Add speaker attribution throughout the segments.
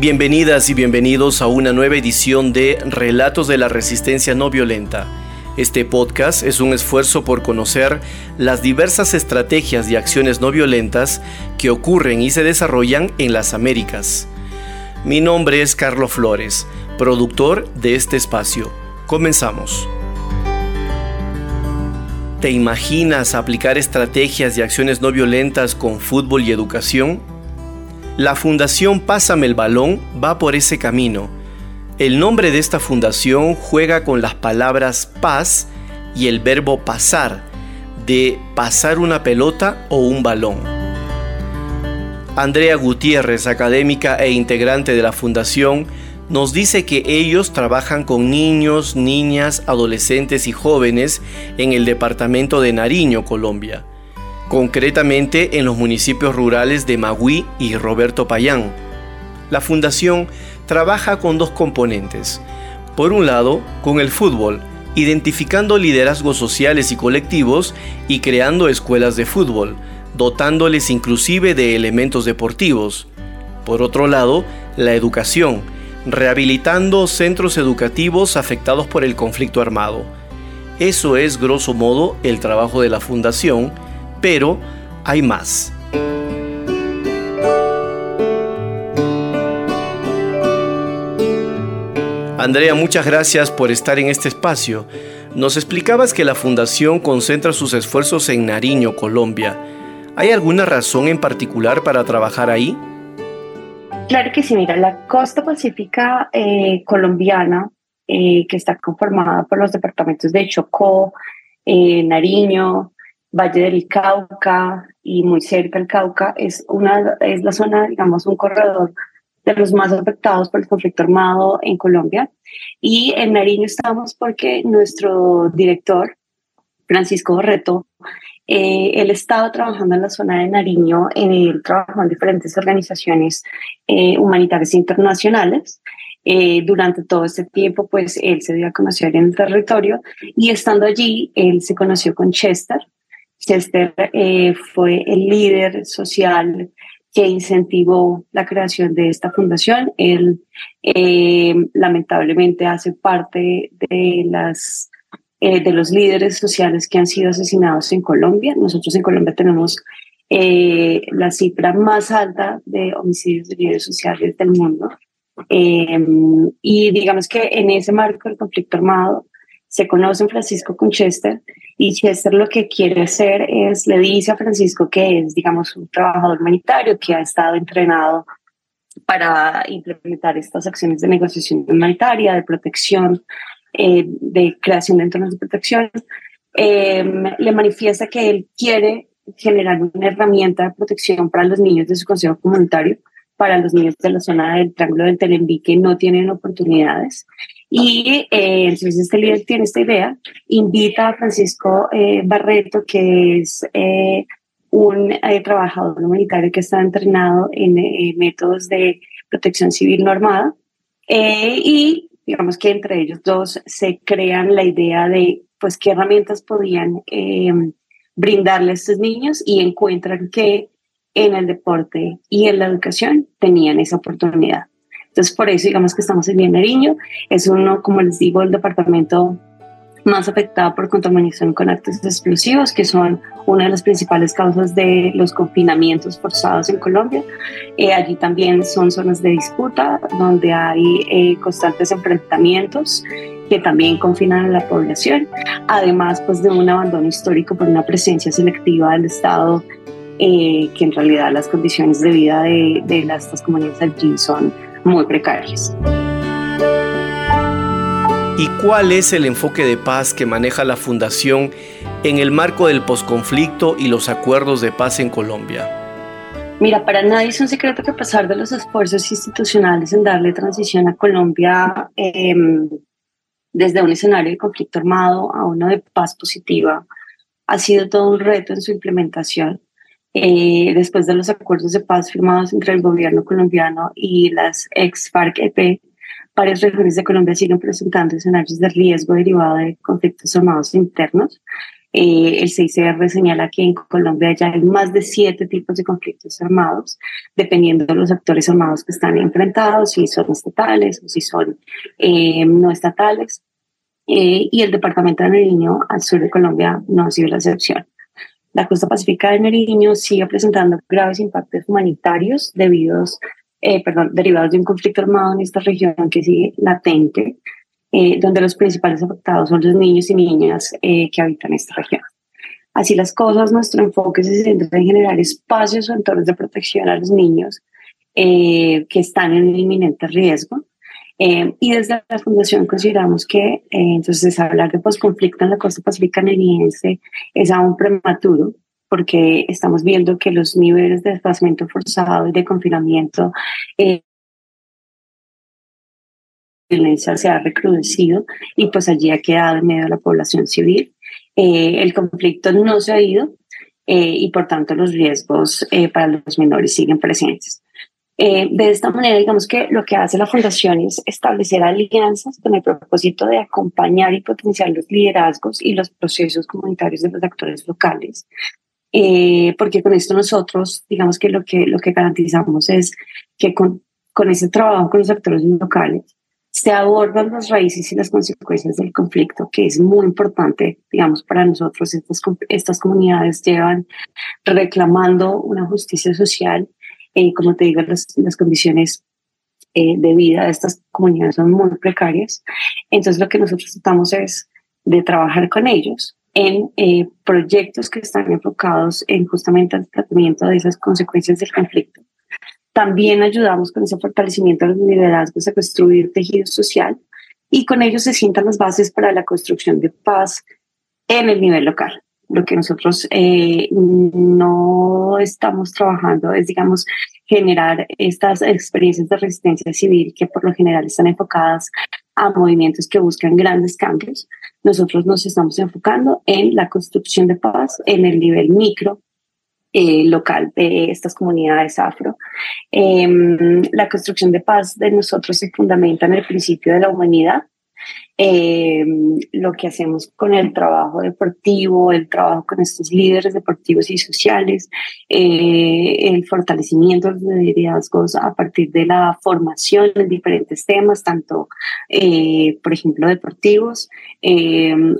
Speaker 1: Bienvenidas y bienvenidos a una nueva edición de Relatos de la Resistencia No Violenta. Este podcast es un esfuerzo por conocer las diversas estrategias y acciones no violentas que ocurren y se desarrollan en las Américas. Mi nombre es Carlos Flores, productor de este espacio. Comenzamos. ¿Te imaginas aplicar estrategias y acciones no violentas con fútbol y educación? La Fundación Pásame el Balón va por ese camino. El nombre de esta fundación juega con las palabras paz y el verbo pasar, de pasar una pelota o un balón. Andrea Gutiérrez, académica e integrante de la fundación, nos dice que ellos trabajan con niños, niñas, adolescentes y jóvenes en el departamento de Nariño, Colombia concretamente en los municipios rurales de Magui y Roberto Payán. La fundación trabaja con dos componentes. Por un lado, con el fútbol, identificando liderazgos sociales y colectivos y creando escuelas de fútbol, dotándoles inclusive de elementos deportivos. Por otro lado, la educación, rehabilitando centros educativos afectados por el conflicto armado. Eso es, grosso modo, el trabajo de la fundación, pero hay más. Andrea, muchas gracias por estar en este espacio. Nos explicabas que la Fundación concentra sus esfuerzos en Nariño, Colombia. ¿Hay alguna razón en particular para trabajar ahí?
Speaker 2: Claro que sí, mira, la costa pacífica eh, colombiana, eh, que está conformada por los departamentos de Chocó, eh, Nariño, Valle del Cauca y muy cerca del Cauca, es, una, es la zona, digamos, un corredor de los más afectados por el conflicto armado en Colombia. Y en Nariño estamos porque nuestro director, Francisco Borreto, eh, él estaba trabajando en la zona de Nariño, él trabajó en diferentes organizaciones eh, humanitarias internacionales. Eh, durante todo este tiempo, pues él se dio a conocer en el territorio y estando allí, él se conoció con Chester, Chester eh, fue el líder social que incentivó la creación de esta fundación. Él eh, lamentablemente hace parte de, las, eh, de los líderes sociales que han sido asesinados en Colombia. Nosotros en Colombia tenemos la cifra más alta de homicidios de líderes sociales del mundo. y digamos que en ese marco del conflicto armado se conoce Francisco Conchester y Chester lo que quiere hacer es, le dice a Francisco que es, digamos, un trabajador humanitario que ha estado entrenado para implementar estas acciones de negociación humanitaria, de protección, eh, de creación de entornos de protección. Em, le manifiesta que él quiere generar una herramienta de protección para los niños de su consejo comunitario, para los niños de la zona del Triángulo del Telenví que no tienen oportunidades. Y eh, entonces este líder tiene esta idea, invita a Francisco eh, Barreto, que es eh, un trabajador humanitario que está entrenado en métodos de protección civil normada, y digamos que entre ellos dos se crean la idea de pues qué herramientas podían brindarle a estos niños y encuentran que en el deporte y en la educación tenían esa oportunidad. Entonces, por eso digamos que estamos en Bien Nariño. Es uno, como les digo, el departamento más afectado por contaminación con actos explosivos, que son una de las principales causas de los confinamientos forzados en Colombia. Eh, allí también son zonas de disputa, donde hay eh, constantes enfrentamientos que también confinan a la población, además pues de un abandono histórico por una presencia selectiva del Estado, eh, que en realidad las condiciones de vida de, de las, estas comunidades allí son muy precarias.
Speaker 1: ¿Y cuál es el enfoque de paz que maneja la Fundación en el marco del posconflicto y los acuerdos de paz en Colombia?
Speaker 2: Mira, para nadie es un secreto que a pesar de los esfuerzos institucionales en darle transición a Colombia em, desde un escenario de conflicto armado a uno de paz positiva, ha sido todo un reto en su implementación. Eh, después de los acuerdos de paz firmados entre el gobierno colombiano y las ex FARC-EP, varias regiones de Colombia siguen presentando escenarios de riesgo derivado de conflictos armados internos. Eh, el CICR señala que en Colombia ya hay más de siete tipos de conflictos armados, dependiendo de los actores armados que están enfrentados, si son estatales o si son eh, no estatales. y el departamento de Nariño, al sur de Colombia, no ha sido la excepción. La costa pacífica de Nariño sigue presentando graves impactos humanitarios debidos, eh, perdón, derivados de un conflicto armado en esta región que sigue latente, eh, donde los principales afectados son los niños y niñas eh, que habitan esta región. Así las cosas, nuestro enfoque se centra en generar espacios o entornos de protección a los niños que están en inminente riesgo eh, y desde la Fundación consideramos que eh, entonces hablar de posconflicto en la costa pacífica canadiense es aún prematuro porque estamos viendo que los niveles de desplazamiento forzado y de confinamiento eh, violencia se ha recrudecido y pues allí ha quedado en medio de la población civil. Eh, el conflicto no se ha ido y por tanto los riesgos para los menores siguen presentes. Eh, de esta manera, digamos que lo que hace la Fundación es establecer alianzas con el propósito de acompañar y potenciar los liderazgos y los procesos comunitarios de los actores locales. Eh, porque con esto nosotros, digamos que lo que, lo que garantizamos es que con, con ese trabajo con los actores locales se abordan las raíces y las consecuencias del conflicto, que es muy importante, digamos, para nosotros. Estas, estas comunidades llevan reclamando una justicia social eh, como te digo, las, las condiciones eh, de vida de estas comunidades son muy precarias. Entonces, lo que nosotros tratamos es de trabajar con ellos en eh, proyectos que están enfocados en justamente el tratamiento de esas consecuencias del conflicto. También ayudamos con ese fortalecimiento de los liderazgos a construir tejido social y con ellos se sientan las bases para la construcción de paz en el nivel local lo que nosotros eh, no estamos trabajando es, digamos, generar estas experiencias de resistencia civil que por lo general están enfocadas a movimientos que buscan grandes cambios. Nosotros nos estamos enfocando en la construcción de paz en el nivel micro eh, local de estas comunidades afro. Em, la construcción de paz de nosotros se fundamenta en el principio de la humanidad, eh, lo que hacemos con el trabajo deportivo, el trabajo con estos líderes deportivos y sociales, eh, el fortalecimiento de liderazgos a partir de la formación en diferentes temas, tanto, eh, por ejemplo, deportivos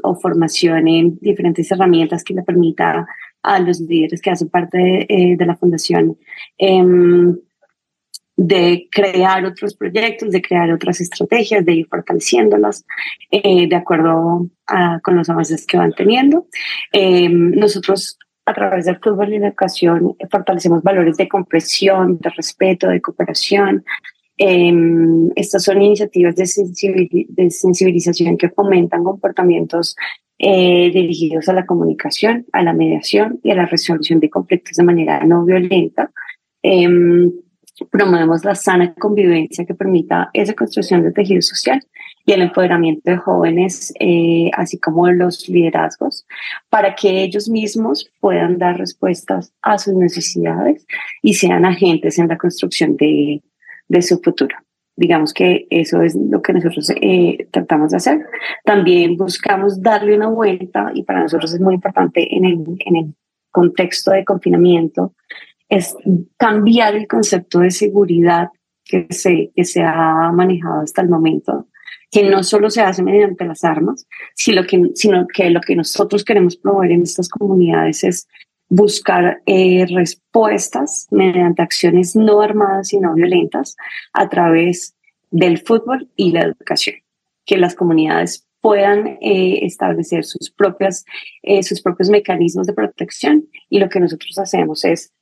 Speaker 2: o formación en diferentes herramientas que le permita a los líderes que hacen parte de, de la fundación em, de crear otros proyectos, de crear otras estrategias, de ir fortaleciéndolas eh, de acuerdo con los avances que van teniendo. Em, nosotros a través del fútbol y la educación fortalecemos valores de comprensión, de respeto, de cooperación. Em, estas son iniciativas de, sensibilización que fomentan comportamientos eh, dirigidos a la comunicación, a la mediación y a la resolución de conflictos de manera no violenta. Em, promovemos la sana convivencia que permita esa construcción de tejido social y el empoderamiento de jóvenes, eh, así como los liderazgos, para que ellos mismos puedan dar respuestas a sus necesidades y sean agentes en la construcción de, de su futuro. Digamos que eso es lo que nosotros eh, tratamos de hacer. También buscamos darle una vuelta y para nosotros es muy importante en el, en el contexto de confinamiento es cambiar el concepto de seguridad que se, que se ha manejado hasta el momento, que no solo se hace mediante las armas, sino que, lo que nosotros queremos promover en estas comunidades es buscar eh, respuestas mediante acciones no armadas y no violentas a través del fútbol y la educación, que las comunidades puedan eh, establecer sus, propias, eh, sus propios mecanismos de protección y lo que nosotros hacemos es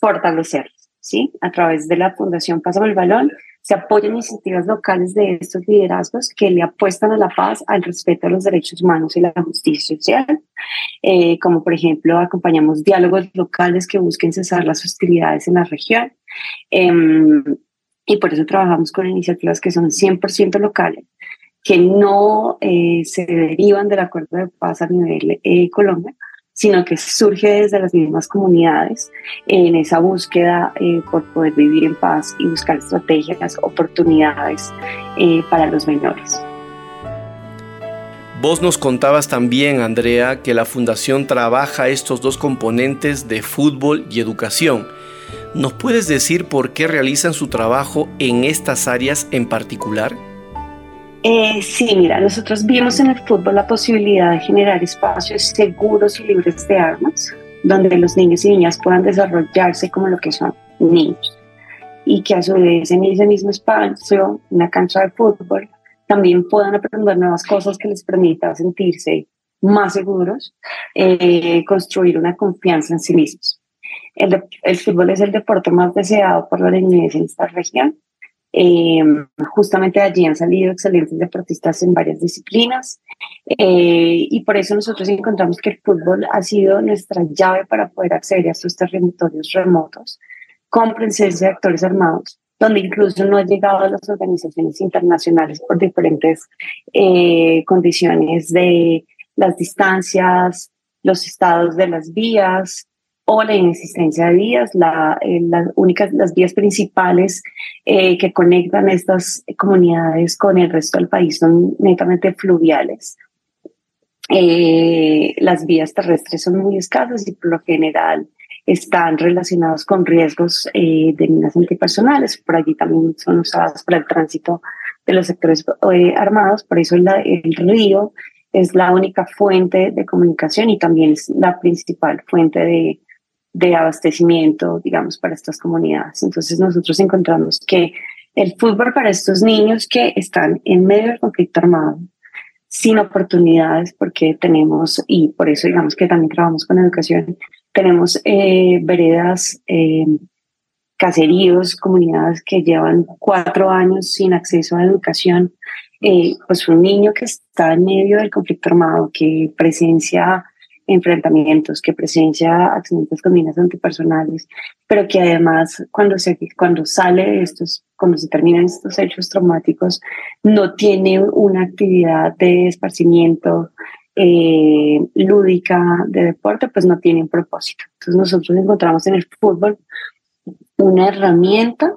Speaker 2: fortalecerlos, ¿sí? A través de la Fundación Pásame el Balón, Se apoyan iniciativas locales de estos liderazgos que le apuestan a la paz, al respeto a los derechos humanos y la justicia social, eh, como por ejemplo acompañamos diálogos locales que busquen cesar las hostilidades en la región. Em, y por eso trabajamos con iniciativas que son 100% locales, que no eh, se derivan del acuerdo de paz a nivel eh, Colombia, sino que surge desde las mismas comunidades en esa búsqueda eh, por poder vivir en paz y buscar estrategias, oportunidades eh, para los menores.
Speaker 1: Vos nos contabas también, Andrea, que la Fundación trabaja estos dos componentes de fútbol y educación. ¿Nos puedes decir por qué realizan su trabajo en estas áreas en particular?
Speaker 2: Eh, sí, mira, nosotros vimos en el fútbol la posibilidad de generar espacios seguros y libres de armas, donde los niños y niñas puedan desarrollarse como lo que son niños. Y que a su vez en ese mismo espacio, una cancha de fútbol, también puedan aprender nuevas cosas que les permitan sentirse más seguros, eh, construir una confianza en sí mismos. El, el, fútbol es el deporte más deseado por la niñez en esta región eh, justamente allí han salido excelentes deportistas en varias disciplinas. Eh, y por eso nosotros encontramos que el fútbol ha sido nuestra llave para poder acceder a estos territorios remotos con presencia de actores armados, donde incluso no han llegado a las organizaciones internacionales por diferentes eh, condiciones de las distancias, los estados de las vías, o la inexistencia de vías. La, eh, las únicas, las vías principales eh, que conectan estas comunidades con el resto del país son netamente fluviales. Eh, las vías terrestres son muy escasas y por lo general están relacionados con riesgos de minas antipersonales. Por allí también son usadas para el tránsito de los sectores armados. Por eso el río es la única fuente de comunicación y también es la principal fuente de, de abastecimiento, digamos, para estas comunidades. Entonces nosotros encontramos que el fútbol para estos niños que están en medio del conflicto armado, sin oportunidades, porque tenemos, y por eso digamos que también trabajamos con educación, tenemos eh, veredas, eh, caseríos, comunidades que llevan cuatro años sin acceso a educación, eh, pues un niño que está en medio del conflicto armado, que presencia enfrentamientos, que presencia accidentes con minas antipersonales, pero que además cuando, se, cuando sale estos, cuando se terminan estos hechos traumáticos, no tiene una actividad de esparcimiento eh, lúdica de deporte, pues no tiene un propósito. Entonces nosotros encontramos en el fútbol una herramienta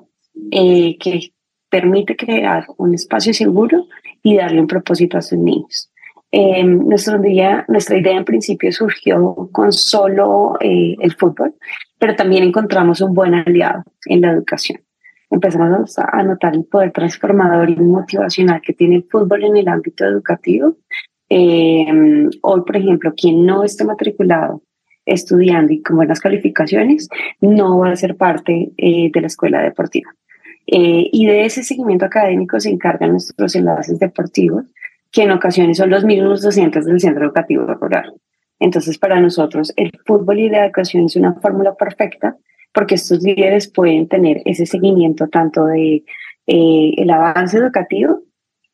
Speaker 2: eh, que permite crear un espacio seguro y darle un propósito a sus niños. Eh, nuestra, idea, nuestra idea en principio surgió con solo eh, el fútbol, pero también encontramos un buen aliado en la educación. Empezamos a notar el poder transformador y motivacional que tiene el fútbol en el ámbito educativo. Eh, hoy, por ejemplo, quien no esté matriculado estudiando y con buenas calificaciones no va a ser parte de la escuela deportiva. y de ese seguimiento académico se encargan nuestros enlaces deportivos, que en ocasiones son los mismos docentes del centro educativo rural. Entonces, para nosotros, el fútbol y la educación es una fórmula perfecta porque estos líderes pueden tener ese seguimiento tanto de eh, el avance educativo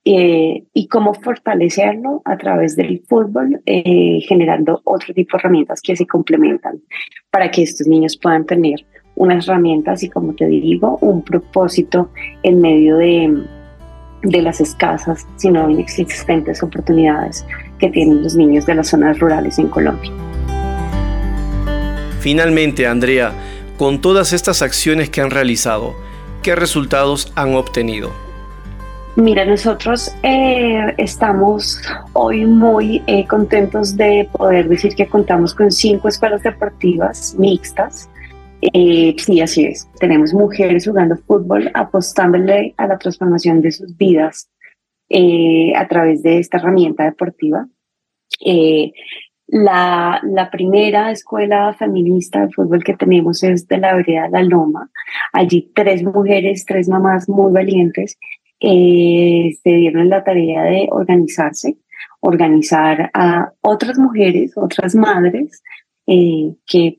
Speaker 2: eh, y cómo fortalecerlo a través del fútbol, eh, generando otro tipo de herramientas que se complementan para que estos niños puedan tener unas herramientas y, como te digo, un propósito en medio de, de las escasas, sino inexistentes oportunidades que tienen los niños de las zonas rurales en Colombia.
Speaker 1: Finalmente, Andrea, con todas estas acciones que han realizado, ¿qué resultados han obtenido?
Speaker 2: Mira, nosotros eh, estamos hoy muy eh, contentos de poder decir que contamos con cinco escuelas deportivas mixtas eh, sí, así es. Tenemos mujeres jugando fútbol, apostándole a la transformación de sus vidas eh, a través de esta herramienta deportiva. Eh, la, la, primera escuela feminista de fútbol que tenemos es de la vereda La Loma. Allí tres mujeres, tres mamás muy valientes se dieron la tarea de organizarse, organizar a otras mujeres, otras madres que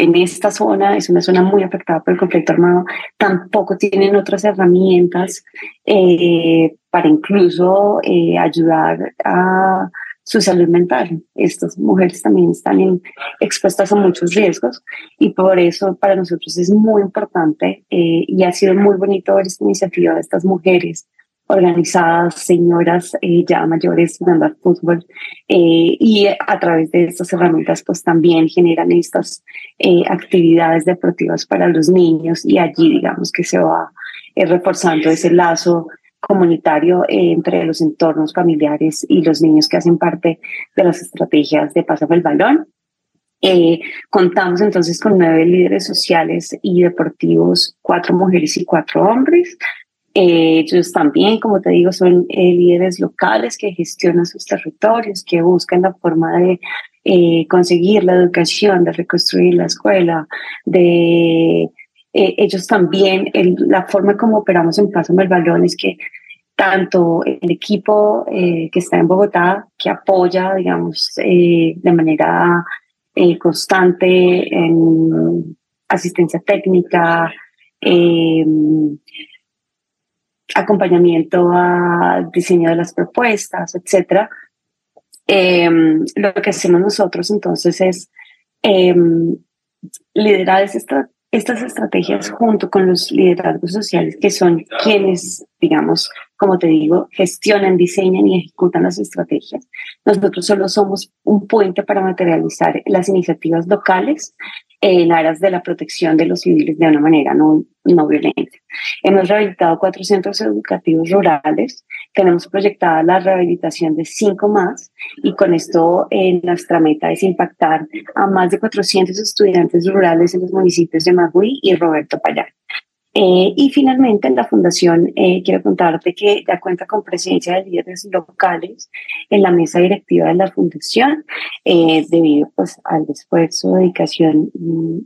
Speaker 2: en esta zona, es una zona muy afectada por el conflicto armado, tampoco tienen otras herramientas eh, para incluso eh, ayudar a su salud mental. Estas mujeres también están expuestas a muchos riesgos y por eso para nosotros es muy importante eh, y ha sido muy bonito ver esta iniciativa de estas mujeres organizadas, señoras eh, ya mayores jugando al fútbol eh, y a través de estas herramientas pues también generan estas eh, actividades deportivas para los niños y allí digamos que se va reforzando ese lazo comunitario entre los entornos familiares y los niños que hacen parte de las estrategias de Pásame el Balón. contamos entonces con nueve líderes sociales y deportivos, cuatro mujeres y cuatro hombres, ellos también, como te digo, son eh, líderes locales que gestionan sus territorios, que buscan la forma de eh, conseguir la educación, de reconstruir la escuela, de eh, ellos también, la forma como operamos en Plaza el Balón es que tanto el equipo que está en Bogotá, que apoya, digamos, de manera constante en asistencia técnica, acompañamiento al diseño de las propuestas, etcétera. Em, lo que hacemos nosotros entonces es em, liderar estas estrategias junto con los liderazgos sociales que son quienes, digamos, como te digo, gestionan, diseñan y ejecutan las estrategias. Nosotros solo somos un puente para materializar las iniciativas locales en aras de la protección de los civiles de una manera no, no violenta. Hemos rehabilitado cuatro centros educativos rurales, tenemos proyectada la rehabilitación de cinco más y con esto eh, nuestra meta es impactar a más de 400 estudiantes rurales en los municipios de Magui y Roberto Payán. Eh, y finalmente, en la fundación, eh, quiero contarte que ya cuenta con presencia de líderes locales en la mesa directiva de la fundación, eh, debido pues, al esfuerzo, dedicación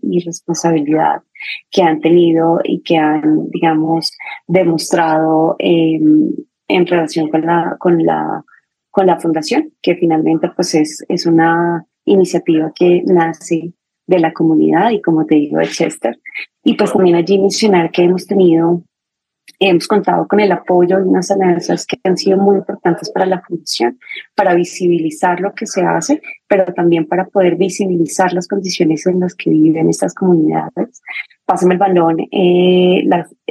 Speaker 2: y, responsabilidad que han tenido y que han, digamos, demostrado em, en relación con la, con, la, con la fundación, que finalmente pues, es, es una iniciativa que nace de la comunidad y como te digo de Chester. Y pues también allí mencionar que hemos tenido, hemos contado con el apoyo de unas alianzas que han sido muy importantes para la fundación, para visibilizar lo que se hace, pero también para poder visibilizar las condiciones en las que viven estas comunidades. Pásame el balón, eh,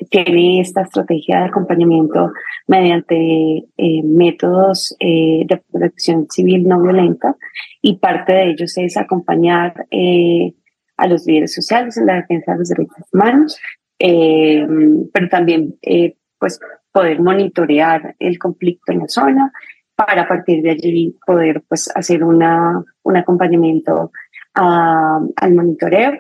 Speaker 2: tiene esta estrategia de acompañamiento mediante eh, métodos eh, de protección civil no violenta y parte de ellos es acompañar eh, a los líderes sociales en la defensa de los derechos humanos, pero también pues poder monitorear el conflicto en la zona para a partir de allí poder pues hacer una, un acompañamiento al monitoreo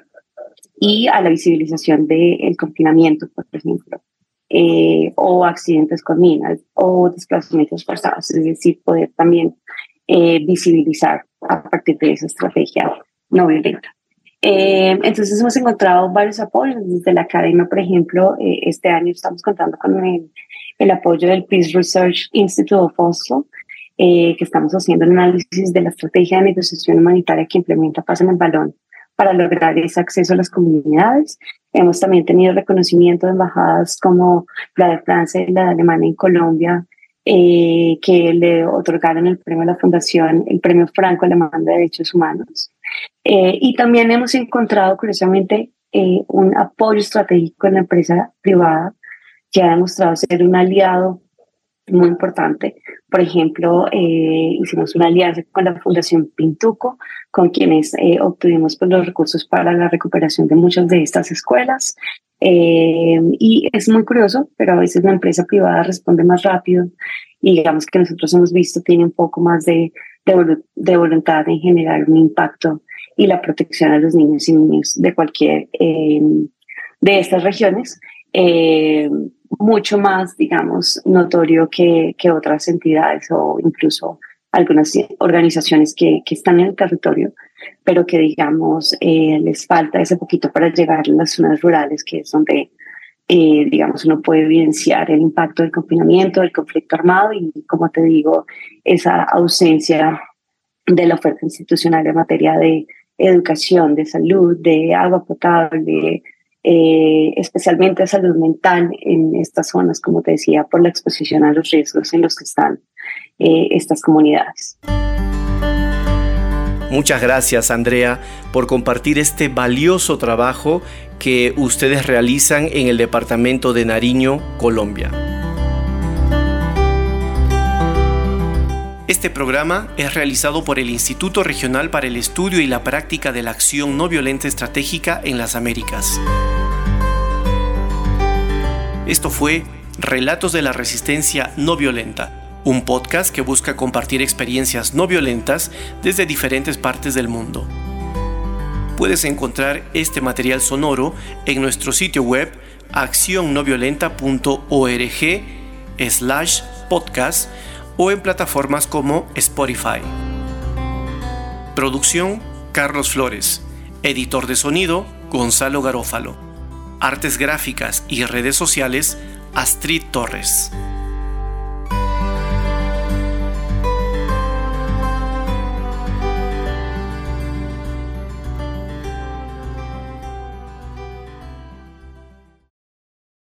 Speaker 2: y a la visibilización del confinamiento, por ejemplo. Eh, o accidentes con minas o desplazamientos forzados, es decir, poder también eh, visibilizar a partir de esa estrategia no violenta. Eh, entonces hemos encontrado varios apoyos desde la academia, por ejemplo, este año estamos contando con el, el, apoyo del Peace Research Institute of Oslo, que estamos haciendo un análisis de la estrategia de negociación humanitaria que implementa Paz en el Balón para lograr ese acceso a las comunidades. Hemos también tenido reconocimiento de embajadas como la de Francia y la de Alemania en Colombia, eh, que le otorgaron el premio a la Fundación, el premio Franco Alemán de Derechos Humanos. Eh, y también hemos encontrado, curiosamente, eh, un apoyo estratégico en la empresa privada que ha demostrado ser un aliado muy importante. Por ejemplo, eh, hicimos una alianza con la Fundación Pintuco, con quienes eh, obtuvimos pues, los recursos para la recuperación de muchas de estas escuelas. Eh, y es muy curioso, pero a veces la empresa privada responde más rápido y digamos que nosotros hemos visto tiene un poco más de, de, voluntad en generar un impacto y la protección a los niños y niñas de cualquier de estas regiones mucho más, digamos, notorio que, que otras entidades o incluso algunas organizaciones que, que están en el territorio, pero que, digamos, eh, les falta ese poquito para llegar a las zonas rurales, que es donde, eh, digamos, uno puede evidenciar el impacto del confinamiento, del conflicto armado y, como te digo, esa ausencia de la oferta institucional en materia de educación, de salud, de agua potable, eh, especialmente salud mental en estas zonas, como te decía, por la exposición a los riesgos en los que están eh, estas comunidades.
Speaker 1: Muchas gracias, Andrea, por compartir este valioso trabajo que ustedes realizan en el departamento de Nariño, Colombia. Este programa es realizado por el Instituto Regional para el Estudio y la Práctica de la Acción No Violenta Estratégica en las Américas. Esto fue Relatos de la Resistencia No Violenta un podcast que busca compartir experiencias no violentas desde diferentes partes del mundo. Puedes encontrar este material sonoro en nuestro sitio web accionnoviolenta.org slash podcast o en plataformas como Spotify. Producción Carlos Flores. Editor de sonido Gonzalo Garófalo. Artes gráficas y redes sociales Astrid Torres.